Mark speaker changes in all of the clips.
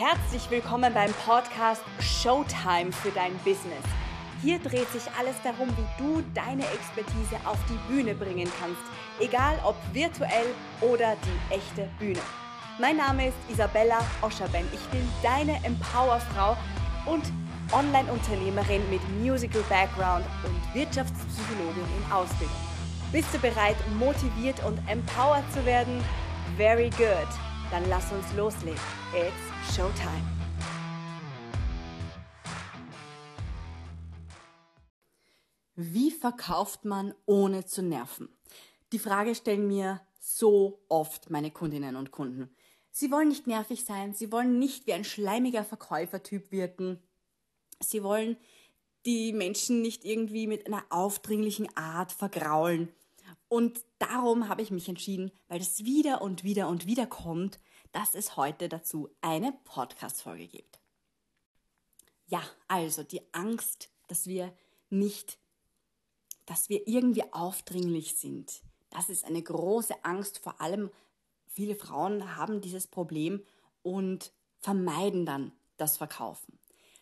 Speaker 1: Herzlich willkommen beim Podcast Showtime für dein Business. Hier dreht sich alles darum, wie du deine Expertise auf die Bühne bringen kannst, egal ob virtuell oder die echte Bühne. Mein Name ist Isabella Oscherben. Ich bin deine Empowerfrau und Online-Unternehmerin mit Musical Background und Wirtschaftspsychologin in Ausbildung. Bist du bereit, motiviert und empowered zu werden? Very good. Dann lass uns loslegen. It's Showtime. Wie verkauft man ohne zu nerven? Die Frage stellen mir so oft meine Kundinnen und Kunden. Sie wollen nicht nervig sein, sie wollen nicht wie ein schleimiger Verkäufertyp wirken, sie wollen die Menschen nicht irgendwie mit einer aufdringlichen Art vergraulen. Und darum habe ich mich entschieden, weil das wieder und wieder und wieder kommt, dass es heute dazu eine Podcast-Folge gibt. Ja, also die Angst, dass wir nicht, dass wir irgendwie aufdringlich sind. Das ist eine große Angst. Vor allem viele Frauen haben dieses Problem und vermeiden dann das Verkaufen.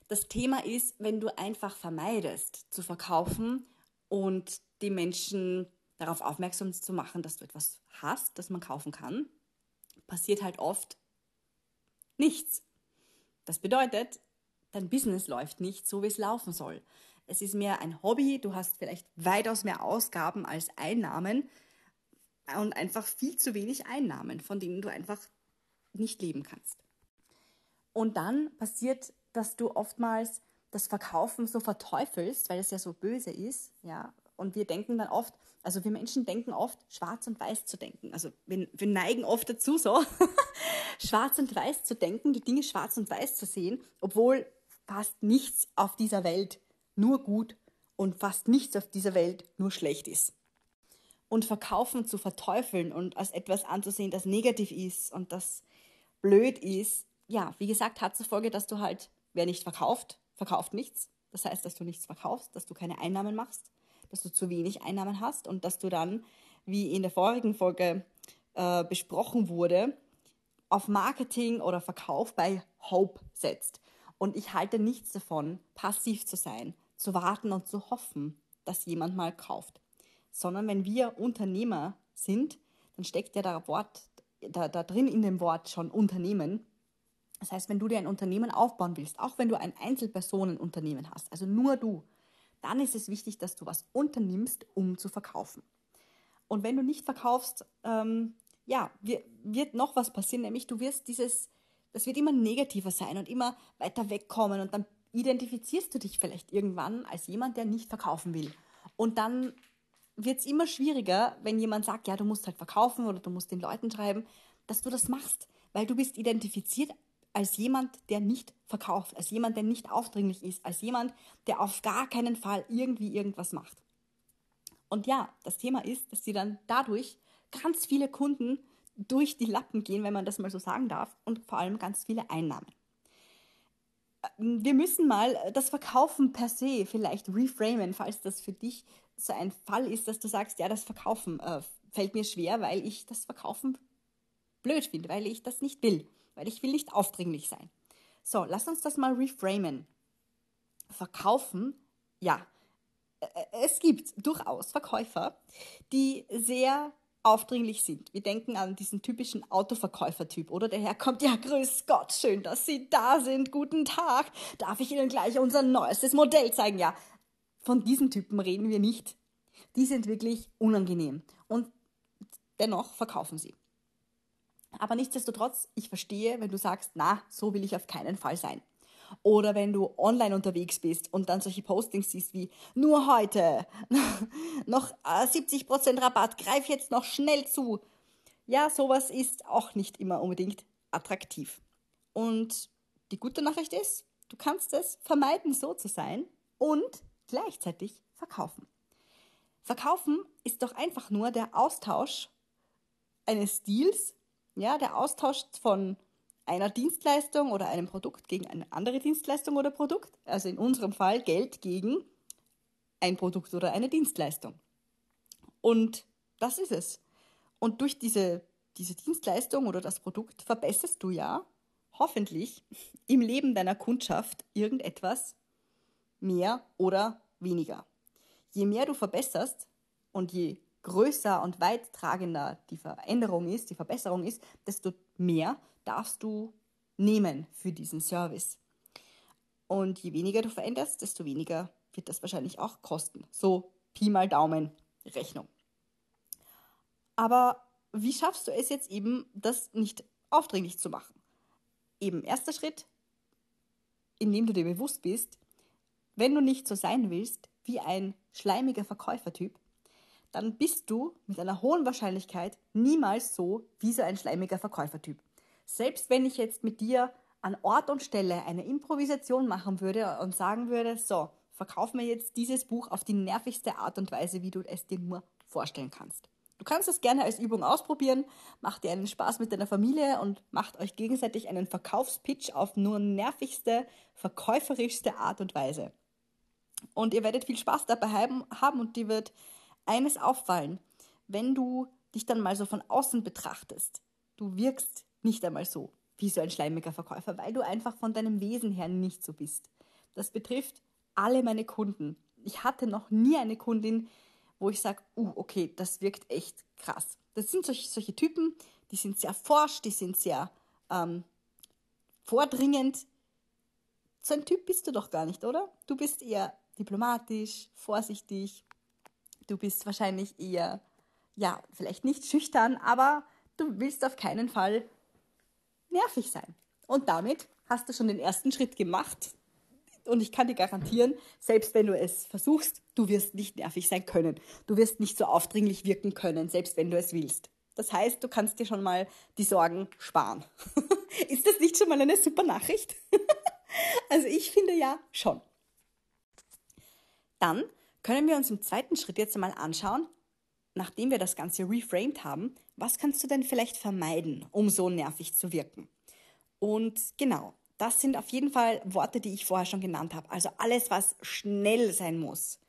Speaker 1: Das Thema ist, wenn du einfach vermeidest zu verkaufen und die Menschen darauf aufmerksam zu machen, dass du etwas hast, das man kaufen kann, passiert halt oft nichts. Das bedeutet, dein Business läuft nicht so, wie es laufen soll. Es ist mehr ein Hobby, du hast vielleicht weitaus mehr Ausgaben als Einnahmen und einfach viel zu wenig Einnahmen, von denen du einfach nicht leben kannst. Und dann passiert, dass du oftmals das Verkaufen so verteufelst, weil es ja so böse ist, ja, und wir denken dann oft, also wir Menschen denken oft, schwarz und weiß zu denken. Also wir, wir neigen oft dazu, so schwarz und weiß zu denken, die Dinge schwarz und weiß zu sehen, obwohl fast nichts auf dieser Welt nur gut und fast nichts auf dieser Welt nur schlecht ist. Und Verkaufen zu verteufeln und als etwas anzusehen, das negativ ist und das blöd ist, ja, wie gesagt, hat zur Folge, dass du halt, wer nicht verkauft, verkauft nichts. Das heißt, dass du nichts verkaufst, dass du keine Einnahmen machst dass du zu wenig Einnahmen hast und dass du dann, wie in der vorigen Folge äh, besprochen wurde, auf Marketing oder Verkauf bei Hope setzt. Und ich halte nichts davon, passiv zu sein, zu warten und zu hoffen, dass jemand mal kauft. Sondern wenn wir Unternehmer sind, dann steckt ja da, Wort, da, da drin in dem Wort schon Unternehmen. Das heißt, wenn du dir ein Unternehmen aufbauen willst, auch wenn du ein Einzelpersonenunternehmen hast, also nur du, dann ist es wichtig, dass du was unternimmst, um zu verkaufen. Und wenn du nicht verkaufst, ähm, ja, wird noch was passieren, nämlich du wirst dieses, das wird immer negativer sein und immer weiter wegkommen und dann identifizierst du dich vielleicht irgendwann als jemand, der nicht verkaufen will. Und dann wird es immer schwieriger, wenn jemand sagt, ja, du musst halt verkaufen oder du musst den Leuten schreiben, dass du das machst, weil du bist identifiziert als jemand, der nicht verkauft, als jemand, der nicht aufdringlich ist, als jemand, der auf gar keinen Fall irgendwie irgendwas macht. Und ja, das Thema ist, dass sie dann dadurch ganz viele Kunden durch die Lappen gehen, wenn man das mal so sagen darf, und vor allem ganz viele Einnahmen. Wir müssen mal das Verkaufen per se vielleicht reframen, falls das für dich so ein Fall ist, dass du sagst, ja, das Verkaufen äh, fällt mir schwer, weil ich das Verkaufen blöd finde, weil ich das nicht will weil ich will nicht aufdringlich sein. So, lass uns das mal reframen. Verkaufen, ja, es gibt durchaus Verkäufer, die sehr aufdringlich sind. Wir denken an diesen typischen Autoverkäufertyp, oder? Der Herr kommt, ja, grüß Gott, schön, dass Sie da sind, guten Tag. Darf ich Ihnen gleich unser neuestes Modell zeigen? Ja, von diesen Typen reden wir nicht. Die sind wirklich unangenehm und dennoch verkaufen sie. Aber nichtsdestotrotz, ich verstehe, wenn du sagst, na, so will ich auf keinen Fall sein. Oder wenn du online unterwegs bist und dann solche Postings siehst wie nur heute, noch 70% äh, Rabatt, greif jetzt noch schnell zu. Ja, sowas ist auch nicht immer unbedingt attraktiv. Und die gute Nachricht ist, du kannst es vermeiden, so zu sein und gleichzeitig verkaufen. Verkaufen ist doch einfach nur der Austausch eines Deals ja, der Austausch von einer Dienstleistung oder einem Produkt gegen eine andere Dienstleistung oder Produkt. Also in unserem Fall Geld gegen ein Produkt oder eine Dienstleistung. Und das ist es. Und durch diese, diese Dienstleistung oder das Produkt verbesserst du ja hoffentlich im Leben deiner Kundschaft irgendetwas mehr oder weniger. Je mehr du verbesserst und je größer und weittragender die Veränderung ist, die Verbesserung ist, desto mehr darfst du nehmen für diesen Service. Und je weniger du veränderst, desto weniger wird das wahrscheinlich auch kosten. So Pi mal Daumen Rechnung. Aber wie schaffst du es jetzt eben, das nicht aufdringlich zu machen? Eben erster Schritt, indem du dir bewusst bist, wenn du nicht so sein willst wie ein schleimiger Verkäufertyp, dann bist du mit einer hohen Wahrscheinlichkeit niemals so wie so ein schleimiger Verkäufertyp. Selbst wenn ich jetzt mit dir an Ort und Stelle eine Improvisation machen würde und sagen würde, so, verkauf mir jetzt dieses Buch auf die nervigste Art und Weise, wie du es dir nur vorstellen kannst. Du kannst es gerne als Übung ausprobieren, macht dir einen Spaß mit deiner Familie und macht euch gegenseitig einen Verkaufspitch auf nur nervigste, verkäuferischste Art und Weise. Und ihr werdet viel Spaß dabei haben und dir wird eines auffallen, wenn du dich dann mal so von außen betrachtest. Du wirkst nicht einmal so wie so ein schleimiger Verkäufer, weil du einfach von deinem Wesen her nicht so bist. Das betrifft alle meine Kunden. Ich hatte noch nie eine Kundin, wo ich sage, uh, okay, das wirkt echt krass. Das sind solche, solche Typen, die sind sehr forsch, die sind sehr ähm, vordringend. So ein Typ bist du doch gar nicht, oder? Du bist eher diplomatisch, vorsichtig. Du bist wahrscheinlich eher, ja, vielleicht nicht schüchtern, aber du willst auf keinen Fall nervig sein. Und damit hast du schon den ersten Schritt gemacht. Und ich kann dir garantieren, selbst wenn du es versuchst, du wirst nicht nervig sein können. Du wirst nicht so aufdringlich wirken können, selbst wenn du es willst. Das heißt, du kannst dir schon mal die Sorgen sparen. Ist das nicht schon mal eine super Nachricht? also ich finde ja schon. Dann können wir uns im zweiten Schritt jetzt einmal anschauen, nachdem wir das Ganze reframed haben, was kannst du denn vielleicht vermeiden, um so nervig zu wirken? Und genau, das sind auf jeden Fall Worte, die ich vorher schon genannt habe. Also alles, was schnell sein muss,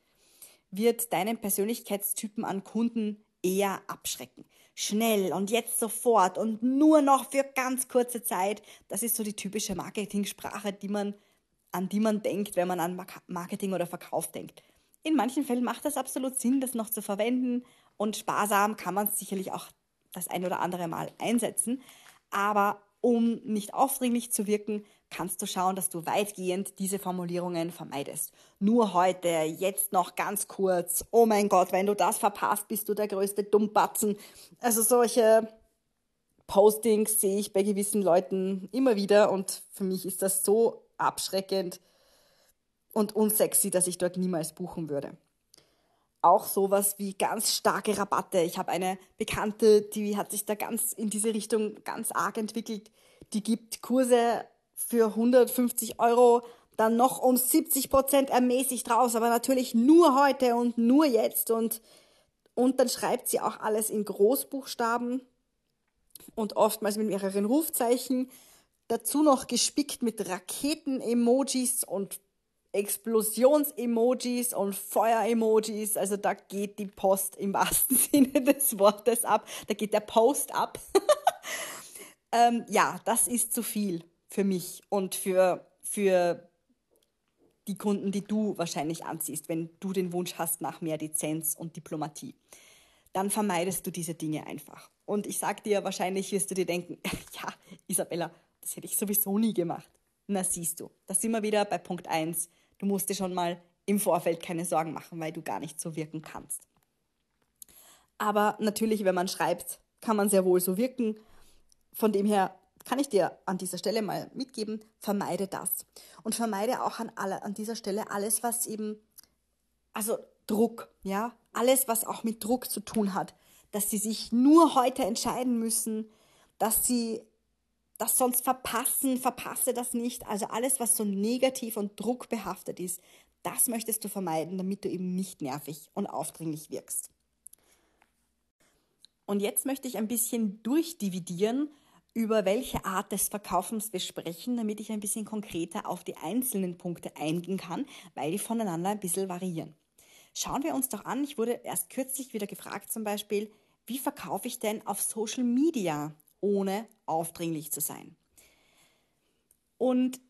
Speaker 1: wird deinen Persönlichkeitstypen an Kunden eher abschrecken. Schnell und jetzt sofort und nur noch für ganz kurze Zeit. Das ist so die typische Marketingsprache, die man, an die man denkt, wenn man an Marketing oder Verkauf denkt. In manchen Fällen macht das absolut Sinn, das noch zu verwenden und sparsam kann man es sicherlich auch das ein oder andere Mal einsetzen. Aber um nicht aufdringlich zu wirken, kannst du schauen, dass du weitgehend diese Formulierungen vermeidest. Nur heute, jetzt noch ganz kurz. Oh mein Gott, wenn du das verpasst, bist du der größte Dummbatzen. Also solche Postings sehe ich bei gewissen Leuten immer wieder und für mich ist das so abschreckend und unsexy, dass ich dort niemals buchen würde auch sowas wie ganz starke Rabatte. Ich habe eine Bekannte, die hat sich da ganz in diese Richtung ganz arg entwickelt. Die gibt Kurse für 150 Euro, dann noch um 70 Prozent ermäßigt raus, aber natürlich nur heute und nur jetzt und, und dann schreibt sie auch alles in Großbuchstaben und oftmals mit mehreren Rufzeichen. Dazu noch gespickt mit Raketen-Emojis und Explosions-Emojis und Feuer-Emojis. Also da geht die Post im wahrsten Sinne des Wortes ab. Da geht der Post ab. ähm, ja, das ist zu viel für mich und für, für die Kunden, die du wahrscheinlich anziehst, wenn du den Wunsch hast nach mehr Lizenz und Diplomatie. Dann vermeidest du diese Dinge einfach. Und ich sag dir, wahrscheinlich wirst du dir denken, ja, Isabella, das hätte ich sowieso nie gemacht. Na siehst du, da sind wir wieder bei Punkt 1. Du musst dir schon mal im Vorfeld keine Sorgen machen, weil du gar nicht so wirken kannst. Aber natürlich, wenn man schreibt, kann man sehr wohl so wirken. Von dem her kann ich dir an dieser Stelle mal mitgeben, vermeide das. Und vermeide auch an, alle, an dieser Stelle alles, was eben, also Druck, ja, alles, was auch mit Druck zu tun hat, dass sie sich nur heute entscheiden müssen, dass sie das sonst verpassen, verpasse das nicht. Also alles, was so negativ und druckbehaftet ist, das möchtest du vermeiden, damit du eben nicht nervig und aufdringlich wirkst. Und jetzt möchte ich ein bisschen durchdividieren, über welche Art des Verkaufens wir sprechen, damit ich ein bisschen konkreter auf die einzelnen Punkte eingehen kann, weil die voneinander ein bisschen variieren. Schauen wir uns doch an, ich wurde erst kürzlich wieder gefragt zum Beispiel, wie verkaufe ich denn auf Social Media ohne aufdringlich zu sein. Und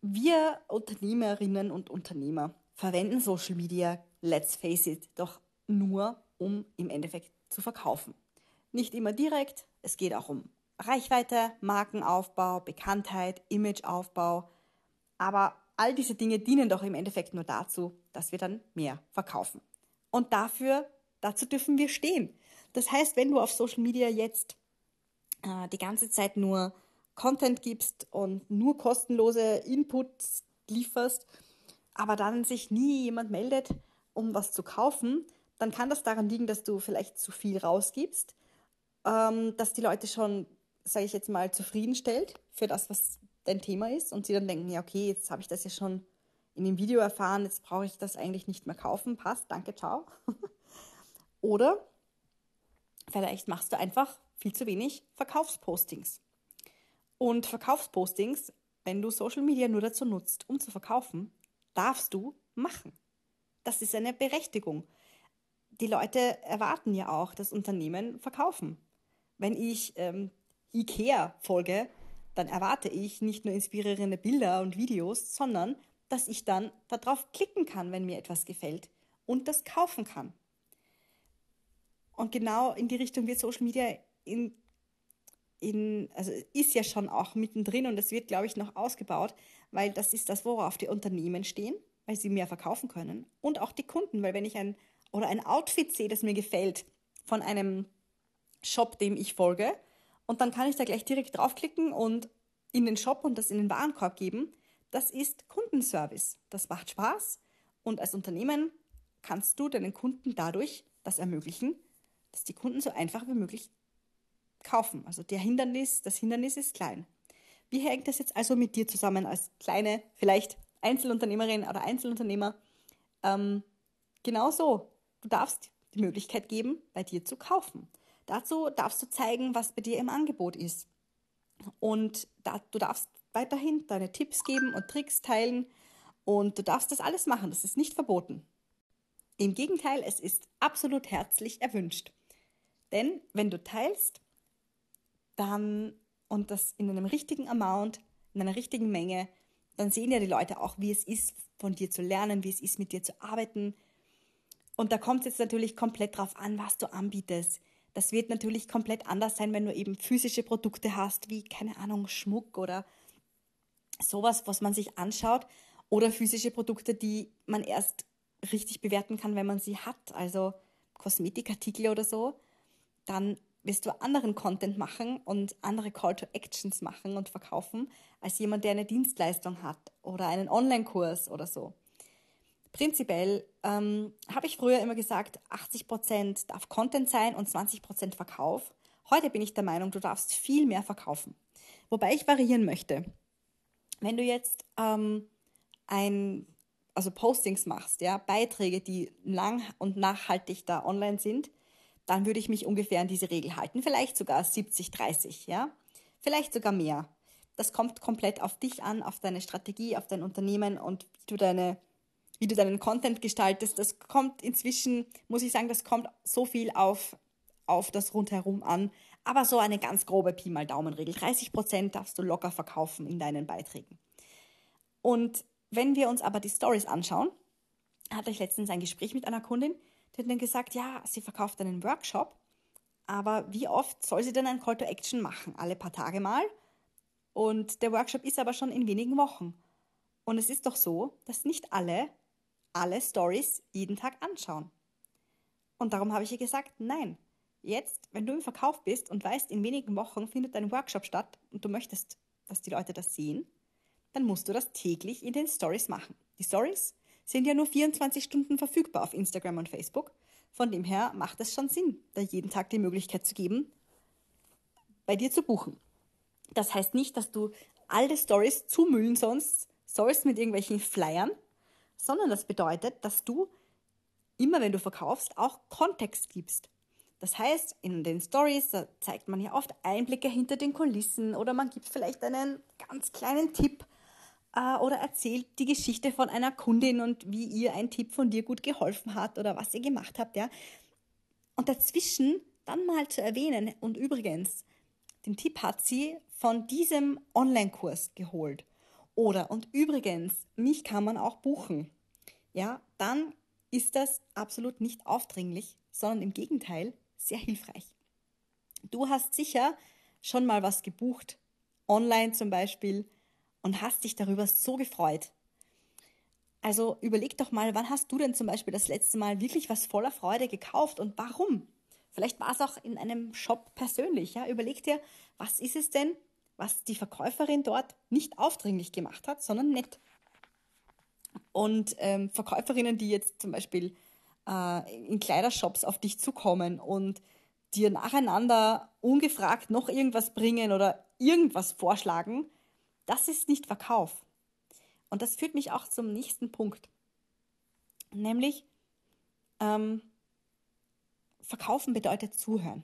Speaker 1: wir Unternehmerinnen und Unternehmer verwenden Social Media, let's face it, doch nur, um im Endeffekt zu verkaufen. Nicht immer direkt, es geht auch um Reichweite, Markenaufbau, Bekanntheit, Imageaufbau. Aber all diese Dinge dienen doch im Endeffekt nur dazu, dass wir dann mehr verkaufen. Und dafür, dazu dürfen wir stehen. Das heißt, wenn du auf Social Media jetzt äh, die ganze Zeit nur Content gibst und nur kostenlose Inputs lieferst, aber dann sich nie jemand meldet, um was zu kaufen, dann kann das daran liegen, dass du vielleicht zu viel rausgibst, ähm, dass die Leute schon, sage ich jetzt mal, zufriedenstellt für das, was dein Thema ist und sie dann denken, ja okay, jetzt habe ich das ja schon in dem Video erfahren, jetzt brauche ich das eigentlich nicht mehr kaufen, passt, danke, ciao. Oder vielleicht machst du einfach viel zu wenig Verkaufspostings. Und Verkaufspostings, wenn du Social Media nur dazu nutzt, um zu verkaufen, darfst du machen. Das ist eine Berechtigung. Die Leute erwarten ja auch, dass Unternehmen verkaufen. Wenn ich ähm, IKEA folge, dann erwarte ich nicht nur inspirierende Bilder und Videos, sondern dass ich dann darauf klicken kann, wenn mir etwas gefällt und das kaufen kann. Und genau in die Richtung wird Social Media in, in, also ist ja schon auch mittendrin und das wird, glaube ich, noch ausgebaut, weil das ist das, worauf die Unternehmen stehen, weil sie mehr verkaufen können und auch die Kunden, weil wenn ich ein oder ein Outfit sehe, das mir gefällt von einem Shop, dem ich folge, und dann kann ich da gleich direkt draufklicken und in den Shop und das in den Warenkorb geben. Das ist Kundenservice. Das macht Spaß und als Unternehmen kannst du deinen Kunden dadurch das ermöglichen, dass die Kunden so einfach wie möglich kaufen. Also der Hindernis, das Hindernis ist klein. Wie hängt das jetzt also mit dir zusammen als kleine, vielleicht Einzelunternehmerin oder Einzelunternehmer? Ähm, genau so. Du darfst die Möglichkeit geben, bei dir zu kaufen. Dazu darfst du zeigen, was bei dir im Angebot ist. Und da, du darfst weiterhin deine Tipps geben und Tricks teilen und du darfst das alles machen. Das ist nicht verboten. Im Gegenteil, es ist absolut herzlich erwünscht. Denn wenn du teilst, dann und das in einem richtigen Amount, in einer richtigen Menge, dann sehen ja die Leute auch, wie es ist, von dir zu lernen, wie es ist, mit dir zu arbeiten. Und da kommt es jetzt natürlich komplett drauf an, was du anbietest. Das wird natürlich komplett anders sein, wenn du eben physische Produkte hast, wie, keine Ahnung, Schmuck oder sowas, was man sich anschaut. Oder physische Produkte, die man erst richtig bewerten kann, wenn man sie hat. Also Kosmetikartikel oder so. Dann wirst du anderen Content machen und andere Call to Actions machen und verkaufen, als jemand, der eine Dienstleistung hat oder einen Online-Kurs oder so. Prinzipiell ähm, habe ich früher immer gesagt, 80% darf Content sein und 20% Verkauf. Heute bin ich der Meinung, du darfst viel mehr verkaufen. Wobei ich variieren möchte. Wenn du jetzt ähm, ein, also Postings machst, ja, Beiträge, die lang und nachhaltig da online sind, dann würde ich mich ungefähr an diese Regel halten. Vielleicht sogar 70, 30, ja. Vielleicht sogar mehr. Das kommt komplett auf dich an, auf deine Strategie, auf dein Unternehmen und wie du deine, wie du deinen Content gestaltest. Das kommt inzwischen, muss ich sagen, das kommt so viel auf, auf das rundherum an. Aber so eine ganz grobe Pi mal Daumenregel. 30 Prozent darfst du locker verkaufen in deinen Beiträgen. Und wenn wir uns aber die Stories anschauen, hatte ich letztens ein Gespräch mit einer Kundin, die hat dann gesagt, ja, sie verkauft einen Workshop, aber wie oft soll sie denn ein Call to Action machen? Alle paar Tage mal? Und der Workshop ist aber schon in wenigen Wochen. Und es ist doch so, dass nicht alle alle Stories jeden Tag anschauen. Und darum habe ich ihr gesagt, nein. Jetzt, wenn du im Verkauf bist und weißt, in wenigen Wochen findet ein Workshop statt und du möchtest, dass die Leute das sehen, dann musst du das täglich in den Stories machen. Die Stories sind ja nur 24 Stunden verfügbar auf Instagram und Facebook. Von dem her macht es schon Sinn, da jeden Tag die Möglichkeit zu geben, bei dir zu buchen. Das heißt nicht, dass du alle Stories zumüllen sonst sollst mit irgendwelchen Flyern, sondern das bedeutet, dass du immer, wenn du verkaufst, auch Kontext gibst. Das heißt, in den Stories zeigt man ja oft Einblicke hinter den Kulissen oder man gibt vielleicht einen ganz kleinen Tipp äh, oder erzählt die Geschichte von einer Kundin und wie ihr ein Tipp von dir gut geholfen hat oder was ihr gemacht habt, ja. Und dazwischen dann mal zu erwähnen und übrigens, den Tipp hat sie von diesem Online-Kurs geholt. Oder, und übrigens, mich kann man auch buchen. Ja, dann ist das absolut nicht aufdringlich, sondern im Gegenteil sehr hilfreich. Du hast sicher schon mal was gebucht, online zum Beispiel, und hast dich darüber so gefreut. Also überleg doch mal, wann hast du denn zum Beispiel das letzte Mal wirklich was voller Freude gekauft und warum? Vielleicht war es auch in einem Shop persönlich. Ja? Überleg dir, was ist es denn, was die Verkäuferin dort nicht aufdringlich gemacht hat, sondern nett. Und ähm, Verkäuferinnen, die jetzt zum Beispiel äh, in Kleidershops auf dich zukommen und dir nacheinander ungefragt noch irgendwas bringen oder irgendwas vorschlagen, das ist nicht Verkauf. Und das führt mich auch zum nächsten Punkt. Nämlich, ähm, Verkaufen bedeutet zuhören.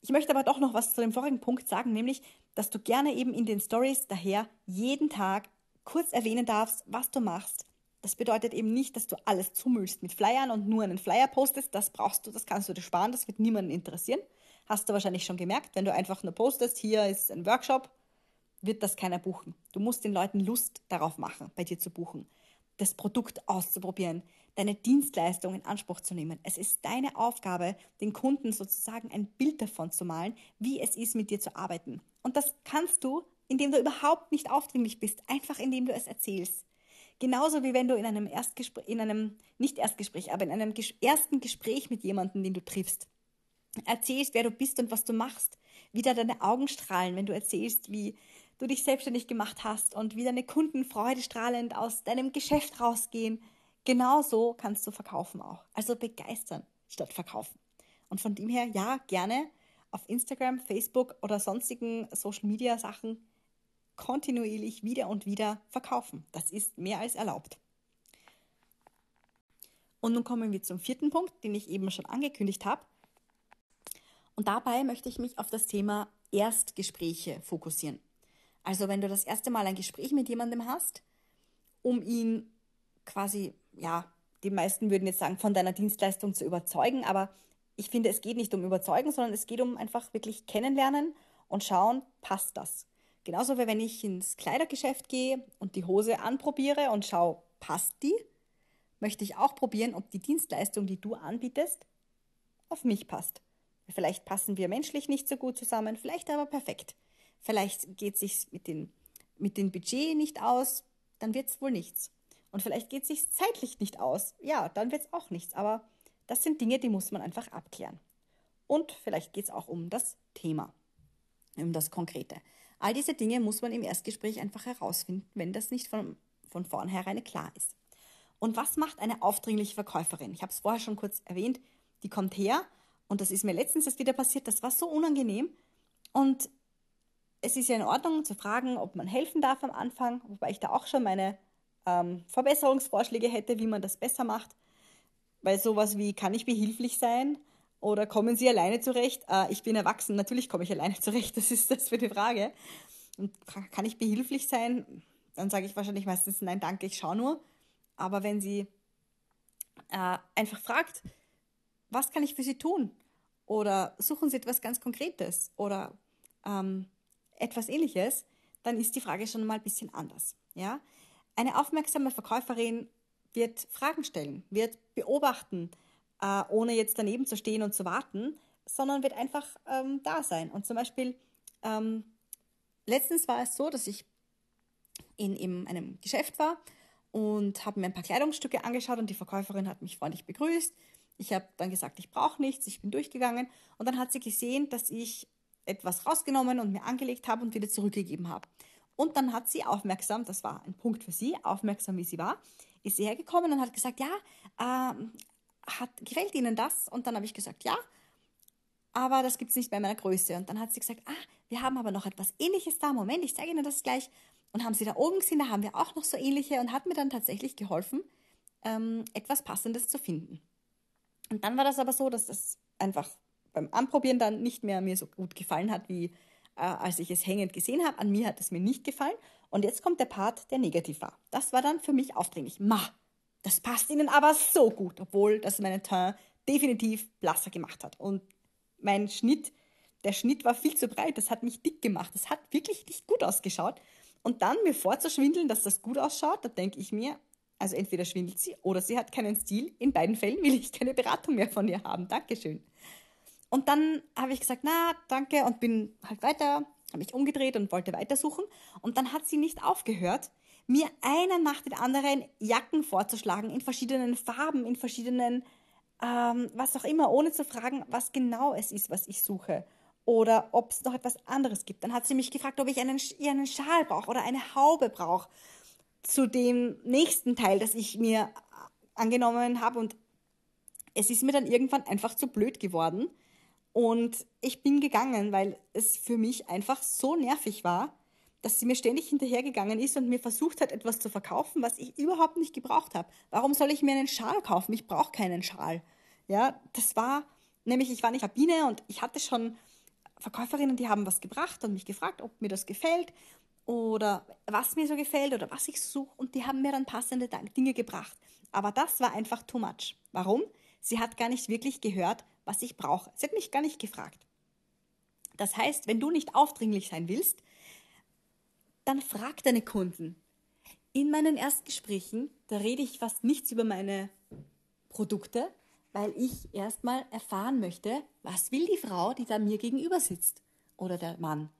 Speaker 1: Ich möchte aber doch noch was zu dem vorigen Punkt sagen, nämlich, dass du gerne eben in den Stories daher jeden Tag kurz erwähnen darfst, was du machst. Das bedeutet eben nicht, dass du alles zumüllst mit Flyern und nur einen Flyer postest. Das brauchst du, das kannst du dir sparen, das wird niemanden interessieren. Hast du wahrscheinlich schon gemerkt, wenn du einfach nur postest, hier ist ein Workshop, wird das keiner buchen. Du musst den Leuten Lust darauf machen, bei dir zu buchen, das Produkt auszuprobieren, deine Dienstleistung in Anspruch zu nehmen. Es ist deine Aufgabe, den Kunden sozusagen ein Bild davon zu malen, wie es ist, mit dir zu arbeiten. Und das kannst du, indem du überhaupt nicht aufdringlich bist, einfach indem du es erzählst. Genauso wie wenn du in einem Erstgespräch, in einem, nicht Erstgespräch, aber in einem ersten Gespräch mit jemandem, den du triffst, erzählst, wer du bist und was du machst, wie da deine Augen strahlen, wenn du erzählst, wie du dich selbstständig gemacht hast und wie deine Kunden freudestrahlend aus deinem Geschäft rausgehen. Genauso kannst du verkaufen auch. Also begeistern statt verkaufen. Und von dem her, ja, gerne auf Instagram, Facebook oder sonstigen Social Media Sachen kontinuierlich wieder und wieder verkaufen. Das ist mehr als erlaubt. Und nun kommen wir zum vierten Punkt, den ich eben schon angekündigt habe. Und dabei möchte ich mich auf das Thema Erstgespräche fokussieren. Also wenn du das erste Mal ein Gespräch mit jemandem hast, um ihn quasi, ja, die meisten würden jetzt sagen, von deiner Dienstleistung zu überzeugen, aber ich finde, es geht nicht um überzeugen, sondern es geht um einfach wirklich kennenlernen und schauen, passt das. Genauso wie wenn ich ins Kleidergeschäft gehe und die Hose anprobiere und schaue, passt die, möchte ich auch probieren, ob die Dienstleistung, die du anbietest, auf mich passt. Vielleicht passen wir menschlich nicht so gut zusammen, vielleicht aber perfekt. Vielleicht geht es sich mit den, mit dem Budget nicht aus, dann wird es wohl nichts. Und vielleicht geht es sich zeitlich nicht aus, ja, dann wird es auch nichts. Aber das sind Dinge, die muss man einfach abklären. Und vielleicht geht es auch um das Thema, um das Konkrete. All diese Dinge muss man im Erstgespräch einfach herausfinden, wenn das nicht von, von vornherein klar ist. Und was macht eine aufdringliche Verkäuferin? Ich habe es vorher schon kurz erwähnt. Die kommt her und das ist mir letztens erst wieder passiert. Das war so unangenehm. Und es ist ja in Ordnung zu fragen, ob man helfen darf am Anfang, wobei ich da auch schon meine ähm, Verbesserungsvorschläge hätte, wie man das besser macht. Weil sowas wie, kann ich behilflich sein? Oder kommen Sie alleine zurecht? Äh, ich bin erwachsen, natürlich komme ich alleine zurecht, das ist das für die Frage. Und kann ich behilflich sein? Dann sage ich wahrscheinlich meistens, nein, danke, ich schaue nur. Aber wenn sie äh, einfach fragt, was kann ich für Sie tun? Oder suchen Sie etwas ganz Konkretes oder ähm, etwas ähnliches, dann ist die Frage schon mal ein bisschen anders. Ja? Eine aufmerksame Verkäuferin wird Fragen stellen, wird beobachten, äh, ohne jetzt daneben zu stehen und zu warten, sondern wird einfach ähm, da sein. Und zum Beispiel, ähm, letztens war es so, dass ich in, in einem Geschäft war und habe mir ein paar Kleidungsstücke angeschaut und die Verkäuferin hat mich freundlich begrüßt. Ich habe dann gesagt, ich brauche nichts, ich bin durchgegangen und dann hat sie gesehen, dass ich etwas rausgenommen und mir angelegt habe und wieder zurückgegeben habe. Und dann hat sie aufmerksam, das war ein Punkt für sie, aufmerksam wie sie war, ist sie hergekommen und hat gesagt, ja, äh, hat, gefällt Ihnen das? Und dann habe ich gesagt, ja, aber das gibt es nicht bei meiner Größe. Und dann hat sie gesagt, ah, wir haben aber noch etwas Ähnliches da. Moment, ich zeige Ihnen das gleich. Und haben sie da oben gesehen, da haben wir auch noch so ähnliche und hat mir dann tatsächlich geholfen, ähm, etwas Passendes zu finden. Und dann war das aber so, dass das einfach beim Anprobieren dann nicht mehr mir so gut gefallen hat, wie äh, als ich es hängend gesehen habe. An mir hat es mir nicht gefallen. Und jetzt kommt der Part, der negativ war. Das war dann für mich aufdringlich. Ma, das passt ihnen aber so gut, obwohl das meinen Teint definitiv blasser gemacht hat. Und mein Schnitt der Schnitt war viel zu breit, das hat mich dick gemacht, das hat wirklich nicht gut ausgeschaut. Und dann mir vorzuschwindeln, dass das gut ausschaut, da denke ich mir, also entweder schwindelt sie oder sie hat keinen Stil. In beiden Fällen will ich keine Beratung mehr von ihr haben. Dankeschön. Und dann habe ich gesagt, na, danke und bin halt weiter, habe mich umgedreht und wollte weitersuchen. Und dann hat sie nicht aufgehört, mir einen nach den anderen Jacken vorzuschlagen in verschiedenen Farben, in verschiedenen, ähm, was auch immer, ohne zu fragen, was genau es ist, was ich suche oder ob es noch etwas anderes gibt. Dann hat sie mich gefragt, ob ich einen, einen Schal brauche oder eine Haube brauche zu dem nächsten Teil, das ich mir angenommen habe. Und es ist mir dann irgendwann einfach zu blöd geworden. Und ich bin gegangen, weil es für mich einfach so nervig war, dass sie mir ständig hinterhergegangen ist und mir versucht hat, etwas zu verkaufen, was ich überhaupt nicht gebraucht habe. Warum soll ich mir einen Schal kaufen? Ich brauche keinen Schal. Ja, das war nämlich, ich war in der Kabine und ich hatte schon Verkäuferinnen, die haben was gebracht und mich gefragt, ob mir das gefällt oder was mir so gefällt oder was ich suche und die haben mir dann passende Dinge gebracht. Aber das war einfach too much. Warum? Sie hat gar nicht wirklich gehört, was ich brauche. Sie hat mich gar nicht gefragt. Das heißt, wenn du nicht aufdringlich sein willst, dann frag deine Kunden. In meinen Erstgesprächen, da rede ich fast nichts über meine Produkte, weil ich erstmal erfahren möchte, was will die Frau, die da mir gegenüber sitzt oder der Mann.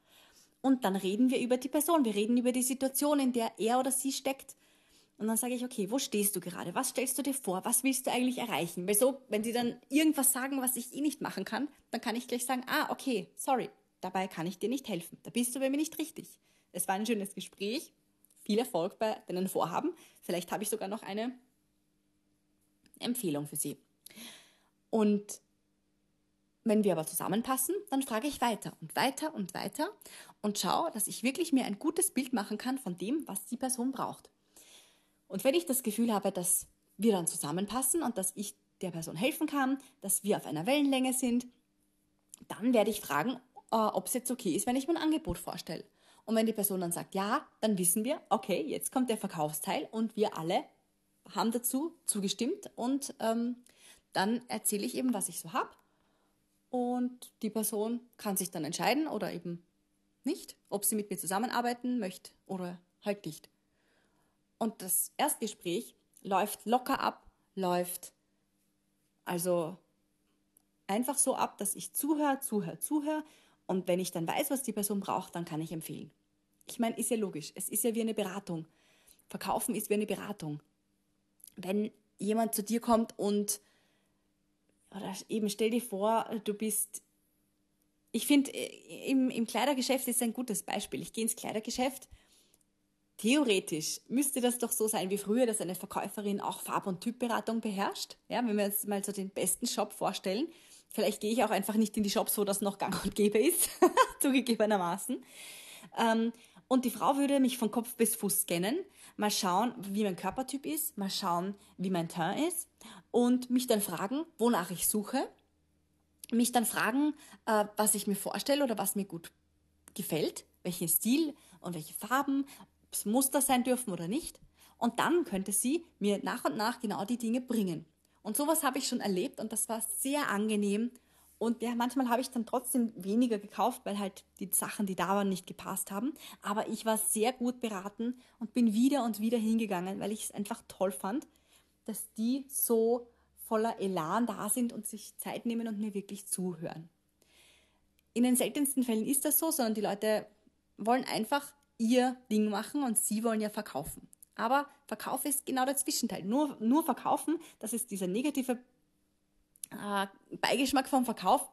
Speaker 1: Und dann reden wir über die Person, wir reden über die Situation, in der er oder sie steckt. Und dann sage ich, okay, wo stehst du gerade? Was stellst du dir vor? Was willst du eigentlich erreichen? Weil so, wenn sie dann irgendwas sagen, was ich eh nicht machen kann, dann kann ich gleich sagen, ah, okay, sorry, dabei kann ich dir nicht helfen. Da bist du bei mir nicht richtig. Es war ein schönes Gespräch. Viel Erfolg bei deinen Vorhaben. Vielleicht habe ich sogar noch eine Empfehlung für Sie. Und wenn wir aber zusammenpassen, dann frage ich weiter und weiter und weiter und schaue, dass ich wirklich mir ein gutes Bild machen kann von dem, was die Person braucht. Und wenn ich das Gefühl habe, dass wir dann zusammenpassen und dass ich der Person helfen kann, dass wir auf einer Wellenlänge sind, dann werde ich fragen, äh, ob es jetzt okay ist, wenn ich mein Angebot vorstelle. Und wenn die Person dann sagt ja, dann wissen wir, okay, jetzt kommt der Verkaufsteil und wir alle haben dazu zugestimmt und ähm, dann erzähle ich eben, was ich so habe und die Person kann sich dann entscheiden oder eben nicht, ob sie mit mir zusammenarbeiten möchte oder halt nicht. Und das Erstgespräch läuft locker ab, läuft also einfach so ab, dass ich zuhöre, zuhöre, zuhöre und wenn ich dann weiß, was die Person braucht, dann kann ich empfehlen. Ich meine, ist ja logisch. Es ist ja wie eine Beratung. Verkaufen ist wie eine Beratung. Wenn jemand zu dir kommt und, oder eben stell dir vor, du bist, ich finde, im, im Kleidergeschäft ist ein gutes Beispiel. Ich gehe ins Kleidergeschäft. Theoretisch müsste das doch so sein wie früher, dass eine Verkäuferin auch Farb- und Typberatung beherrscht. Ja, wenn wir uns mal so den besten Shop vorstellen. Vielleicht gehe ich auch einfach nicht in die Shops, wo das noch gang und gäbe ist, zugegebenermaßen. Ähm, und die Frau würde mich von Kopf bis Fuß scannen, mal schauen, wie mein Körpertyp ist, mal schauen, wie mein Teint ist und mich dann fragen, wonach ich suche, mich dann fragen, äh, was ich mir vorstelle oder was mir gut gefällt, welchen Stil und welche Farben, Muster sein dürfen oder nicht. Und dann könnte sie mir nach und nach genau die Dinge bringen. Und sowas habe ich schon erlebt und das war sehr angenehm und ja, manchmal habe ich dann trotzdem weniger gekauft, weil halt die Sachen, die da waren, nicht gepasst haben. Aber ich war sehr gut beraten und bin wieder und wieder hingegangen, weil ich es einfach toll fand, dass die so voller Elan da sind und sich Zeit nehmen und mir wirklich zuhören. In den seltensten Fällen ist das so, sondern die Leute wollen einfach ihr Ding machen und sie wollen ja verkaufen. Aber Verkauf ist genau der Zwischenteil. Nur, nur verkaufen, das ist dieser negative äh, Beigeschmack vom Verkauf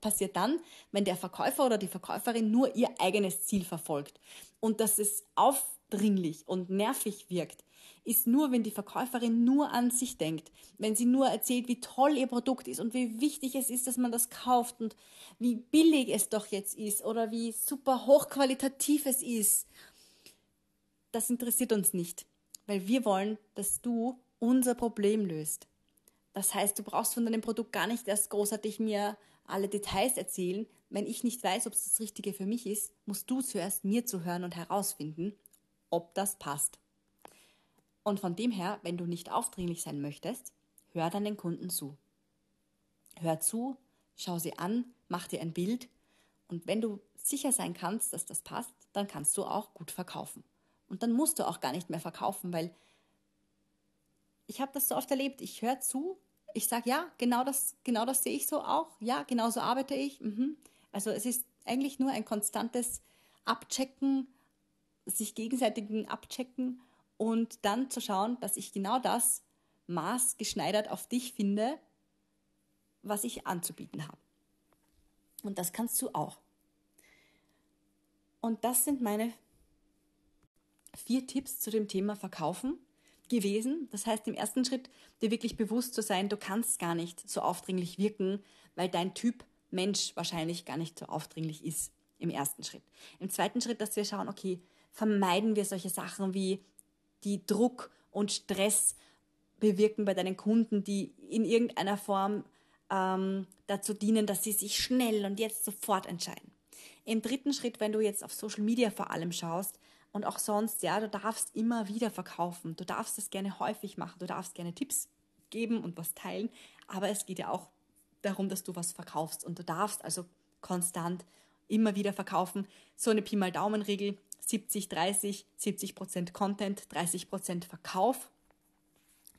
Speaker 1: passiert dann, wenn der Verkäufer oder die Verkäuferin nur ihr eigenes Ziel verfolgt. Und dass es aufdringlich und nervig wirkt, ist nur, wenn die Verkäuferin nur an sich denkt, wenn sie nur erzählt, wie toll ihr Produkt ist und wie wichtig es ist, dass man das kauft und wie billig es doch jetzt ist oder wie super hochqualitativ es ist. Das interessiert uns nicht, weil wir wollen, dass du unser Problem löst. Das heißt, du brauchst von deinem Produkt gar nicht erst großartig mir alle Details erzählen. Wenn ich nicht weiß, ob es das Richtige für mich ist, musst du zuerst mir zuhören und herausfinden, ob das passt. Und von dem her, wenn du nicht aufdringlich sein möchtest, hör deinen Kunden zu. Hör zu, schau sie an, mach dir ein Bild Und wenn du sicher sein kannst, dass das passt, dann kannst du auch gut verkaufen. Und dann musst du auch gar nicht mehr verkaufen, weil ich habe das so oft erlebt. Ich höre zu, ich sage, ja, genau das, genau das sehe ich so auch. Ja, genau so arbeite ich. Mhm. Also es ist eigentlich nur ein konstantes Abchecken, sich gegenseitigen Abchecken und dann zu schauen, dass ich genau das maßgeschneidert auf dich finde, was ich anzubieten habe. Und das kannst du auch. Und das sind meine vier Tipps zu dem Thema Verkaufen gewesen. Das heißt, im ersten Schritt dir wirklich bewusst zu sein, du kannst gar nicht so aufdringlich wirken, weil dein Typ Mensch wahrscheinlich gar nicht so aufdringlich ist im ersten Schritt. Im zweiten Schritt, dass wir schauen, okay, vermeiden wir solche Sachen wie die Druck und Stress bewirken bei deinen Kunden, die in irgendeiner Form ähm, dazu dienen, dass sie sich schnell und jetzt sofort entscheiden. Im dritten Schritt, wenn du jetzt auf Social Media vor allem schaust und auch sonst, ja, du darfst immer wieder verkaufen, du darfst es gerne häufig machen, du darfst gerne Tipps geben und was teilen, aber es geht ja auch darum, dass du was verkaufst. Und du darfst also konstant immer wieder verkaufen. So eine Pi mal Daumen-Regel, 70, 30, 70 Prozent Content, 30 Prozent Verkauf.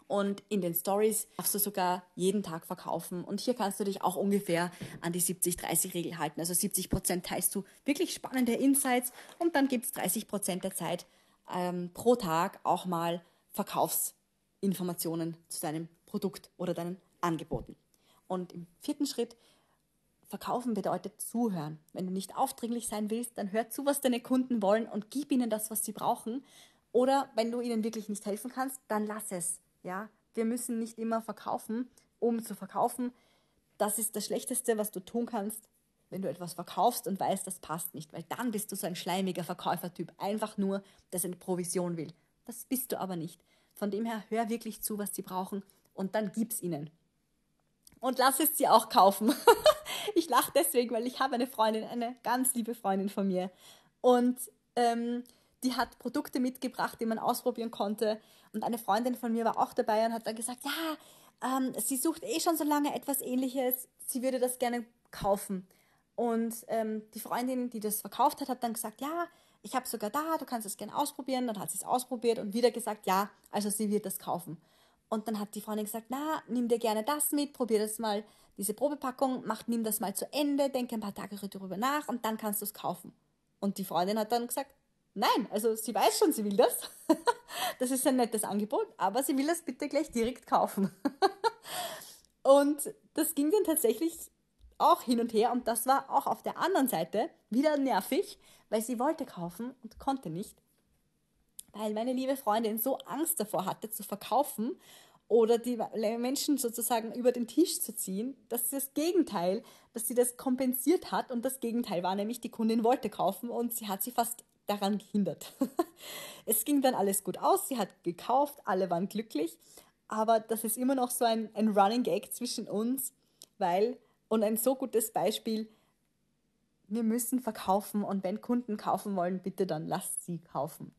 Speaker 1: Und in den Stories darfst du sogar jeden Tag verkaufen. Und hier kannst du dich auch ungefähr an die 70-30-Regel halten. Also 70 Prozent teilst du wirklich spannende Insights und dann gibt es 30 Prozent der Zeit ähm, pro Tag auch mal Verkaufsinformationen zu deinem Produkt oder deinen Angeboten. Und im vierten Schritt Verkaufen bedeutet zuhören. Wenn du nicht aufdringlich sein willst, dann hör zu, was deine Kunden wollen und gib ihnen das, was sie brauchen. Oder wenn du ihnen wirklich nicht helfen kannst, dann lass es. Ja, wir müssen nicht immer verkaufen, um zu verkaufen. Das ist das Schlechteste, was du tun kannst, wenn du etwas verkaufst und weißt, das passt nicht, weil dann bist du so ein schleimiger Verkäufertyp, einfach nur, der seine Provision will. Das bist du aber nicht. Von dem her hör wirklich zu, was sie brauchen und dann gib's ihnen. Und lass es sie auch kaufen. ich lache deswegen, weil ich habe eine Freundin, eine ganz liebe Freundin von mir. Und ähm, die hat Produkte mitgebracht, die man ausprobieren konnte. Und eine Freundin von mir war auch dabei und hat dann gesagt, ja, ähm, sie sucht eh schon so lange etwas Ähnliches, sie würde das gerne kaufen. Und ähm, die Freundin, die das verkauft hat, hat dann gesagt, ja, ich habe sogar da, du kannst es gerne ausprobieren. Dann hat sie es ausprobiert und wieder gesagt, ja, also sie wird das kaufen. Und dann hat die Freundin gesagt, na, nimm dir gerne das mit, probier das mal, diese Probepackung, mach, nimm das mal zu Ende, denke ein paar Tage darüber nach und dann kannst du es kaufen. Und die Freundin hat dann gesagt, nein, also sie weiß schon, sie will das. das ist ein nettes Angebot, aber sie will das bitte gleich direkt kaufen. und das ging dann tatsächlich auch hin und her und das war auch auf der anderen Seite wieder nervig, weil sie wollte kaufen und konnte nicht weil meine liebe Freundin so Angst davor hatte zu verkaufen oder die Menschen sozusagen über den Tisch zu ziehen, dass das Gegenteil, dass sie das kompensiert hat und das Gegenteil war nämlich, die Kundin wollte kaufen und sie hat sie fast daran gehindert. es ging dann alles gut aus, sie hat gekauft, alle waren glücklich, aber das ist immer noch so ein, ein Running Gag zwischen uns, weil, und ein so gutes Beispiel, wir müssen verkaufen und wenn Kunden kaufen wollen, bitte dann lasst sie kaufen.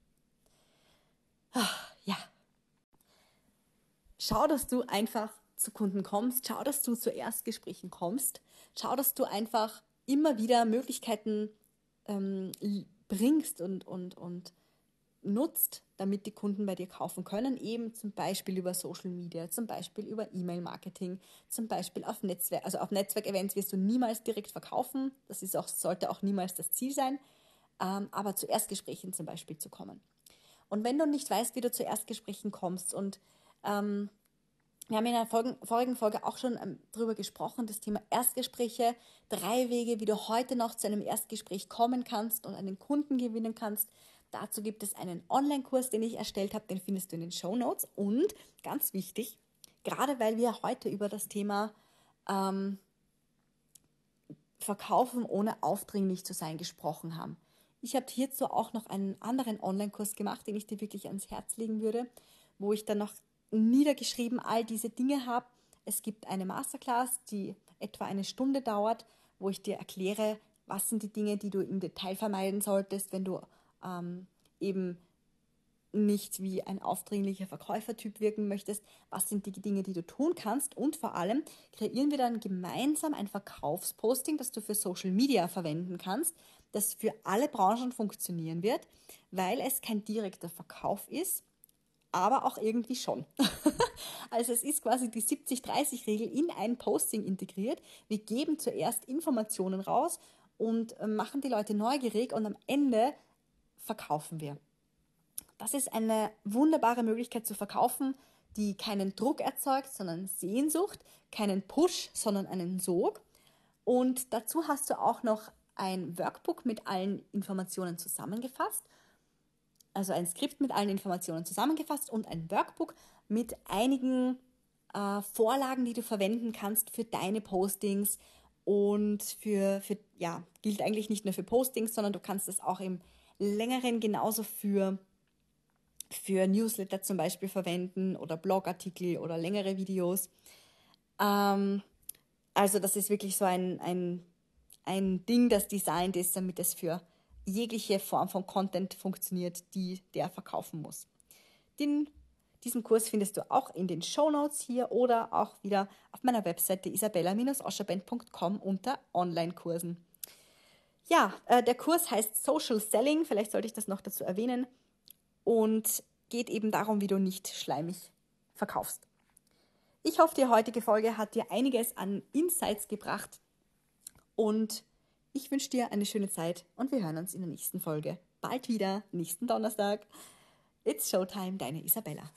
Speaker 1: Ach, ja. Schau, dass du einfach zu Kunden kommst. Schau, dass du zu Erstgesprächen kommst. Schau, dass du einfach immer wieder Möglichkeiten ähm, bringst und, und, und nutzt, damit die Kunden bei dir kaufen können. Eben zum Beispiel über Social Media, zum Beispiel über E-Mail-Marketing, zum Beispiel auf Netzwerk. Also auf Netzwerkevents wirst du niemals direkt verkaufen. Das ist auch, sollte auch niemals das Ziel sein. Ähm, aber zu Erstgesprächen zum Beispiel zu kommen. Und wenn du nicht weißt, wie du zu Erstgesprächen kommst und ähm, wir haben in der vorigen Folge auch schon ähm, darüber gesprochen, das Thema Erstgespräche, drei Wege, wie du heute noch zu einem Erstgespräch kommen kannst und einen Kunden gewinnen kannst. Dazu gibt es einen Online-Kurs, den ich erstellt habe, den findest du in den Show Notes. Und ganz wichtig, gerade weil wir heute über das Thema ähm, Verkaufen ohne aufdringlich zu sein gesprochen haben. Ich habe hierzu auch noch einen anderen Online-Kurs gemacht, den ich dir wirklich ans Herz legen würde, wo ich dann noch niedergeschrieben all diese Dinge habe. Es gibt eine Masterclass, die etwa eine Stunde dauert, wo ich dir erkläre, was sind die Dinge, die du im Detail vermeiden solltest, wenn du ähm, eben nicht wie ein aufdringlicher Verkäufertyp wirken möchtest, was sind die Dinge, die du tun kannst? Und vor allem kreieren wir dann gemeinsam ein Verkaufsposting, das du für Social Media verwenden kannst, das für alle Branchen funktionieren wird, weil es kein direkter Verkauf ist, aber auch irgendwie schon. also es ist quasi die 70-30-Regel in ein Posting integriert. Wir geben zuerst Informationen raus und äh, machen die Leute neugierig und am Ende verkaufen wir. Das ist eine wunderbare Möglichkeit zu verkaufen, die keinen Druck erzeugt, sondern Sehnsucht, keinen Push, sondern einen Sog. Und dazu hast du auch noch ein Workbook mit allen Informationen zusammengefasst, also ein Skript mit allen Informationen zusammengefasst und ein Workbook mit einigen äh, Vorlagen, die du verwenden kannst für deine Postings und für, für, ja, gilt eigentlich nicht nur für Postings, sondern du kannst es auch im längeren genauso für für Newsletter zum Beispiel verwenden oder Blogartikel oder längere Videos. Ähm, also das ist wirklich so ein, ein, ein Ding, das designt ist, damit es für jegliche Form von Content funktioniert, die der verkaufen muss. Den, diesen Kurs findest du auch in den Show Notes hier oder auch wieder auf meiner Webseite isabella-oscherben.com unter Online-Kursen. Ja, äh, der Kurs heißt Social Selling, vielleicht sollte ich das noch dazu erwähnen und geht eben darum, wie du nicht schleimig verkaufst. Ich hoffe, die heutige Folge hat dir einiges an Insights gebracht und ich wünsche dir eine schöne Zeit und wir hören uns in der nächsten Folge. Bald wieder, nächsten Donnerstag. It's Showtime, deine Isabella.